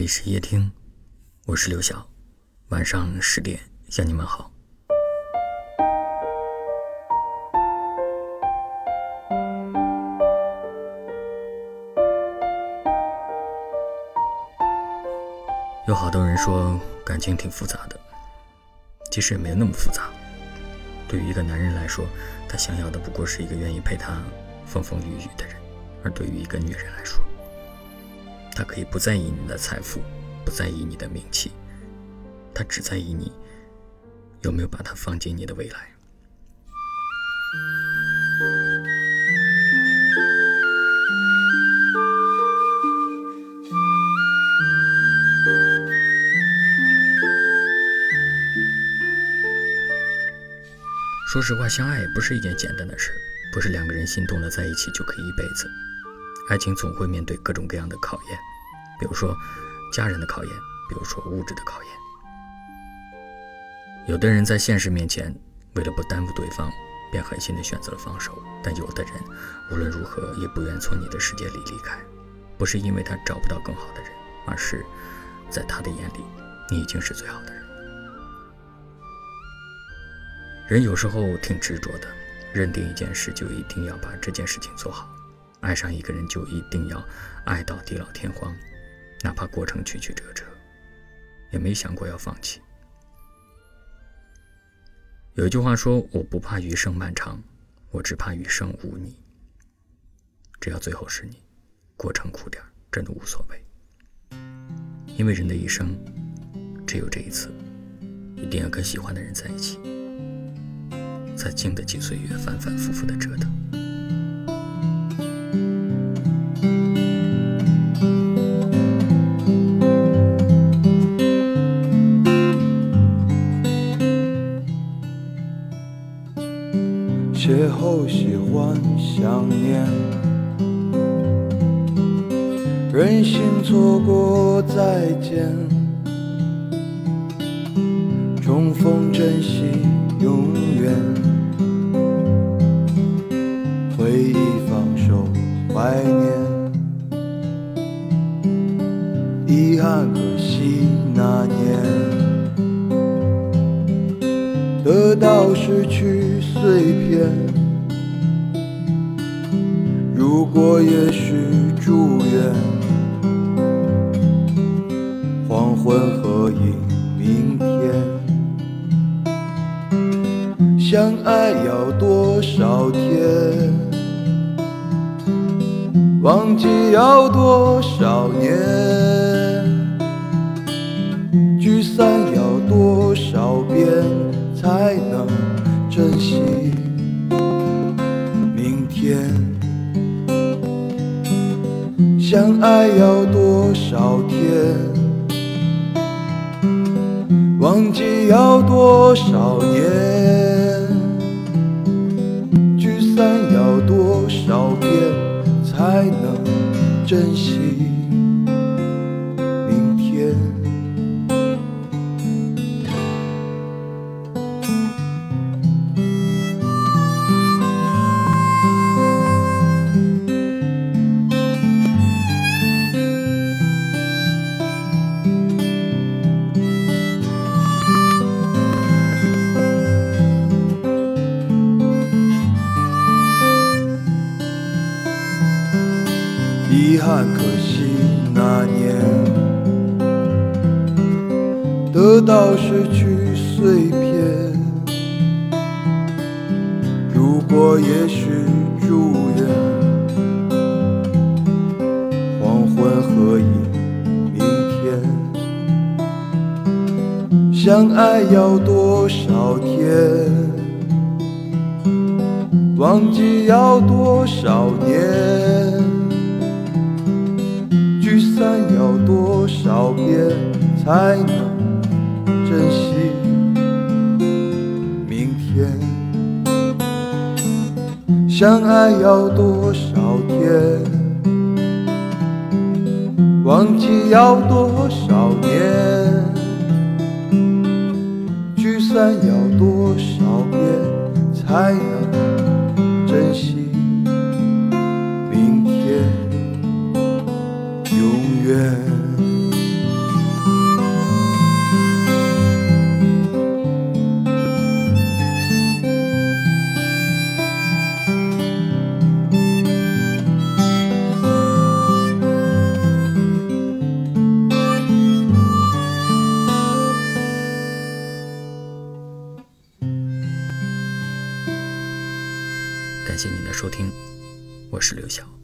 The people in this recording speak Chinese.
这里是夜听，我是刘晓。晚上十点向你们好。有好多人说感情挺复杂的，其实也没有那么复杂。对于一个男人来说，他想要的不过是一个愿意陪他风风雨雨的人；而对于一个女人来说，他可以不在意你的财富，不在意你的名气，他只在意你有没有把他放进你的未来。说实话，相爱不是一件简单的事，不是两个人心动了在一起就可以一辈子。爱情总会面对各种各样的考验，比如说家人的考验，比如说物质的考验。有的人在现实面前，为了不耽误对方，便狠心的选择了放手；但有的人无论如何也不愿从你的世界里离开，不是因为他找不到更好的人，而是在他的眼里，你已经是最好的人。人有时候挺执着的，认定一件事就一定要把这件事情做好。爱上一个人就一定要爱到地老天荒，哪怕过程曲曲折折，也没想过要放弃。有一句话说：“我不怕余生漫长，我只怕余生无你。”只要最后是你，过程苦点真的无所谓。因为人的一生只有这一次，一定要跟喜欢的人在一起，才经得起岁月反反复复的邂逅喜欢想念，任性错过再见，重逢珍惜永远，回忆放手怀念，得到失去碎片，如果也许祝愿，黄昏合影明天，相爱要多少天，忘记要多少年，聚散要多少遍。才能珍惜明天，相爱要多少天？忘记要多少年？聚散要多少遍？才能珍惜？遗憾，可惜那年得到失去碎片。如果也许祝愿，黄昏合影明天。相爱要多少天？忘记要多少年？要多少遍才能珍惜明天？相爱要多少天？忘记要多少年？聚散要多少遍才能珍惜？月感谢您的收听，我是刘晓。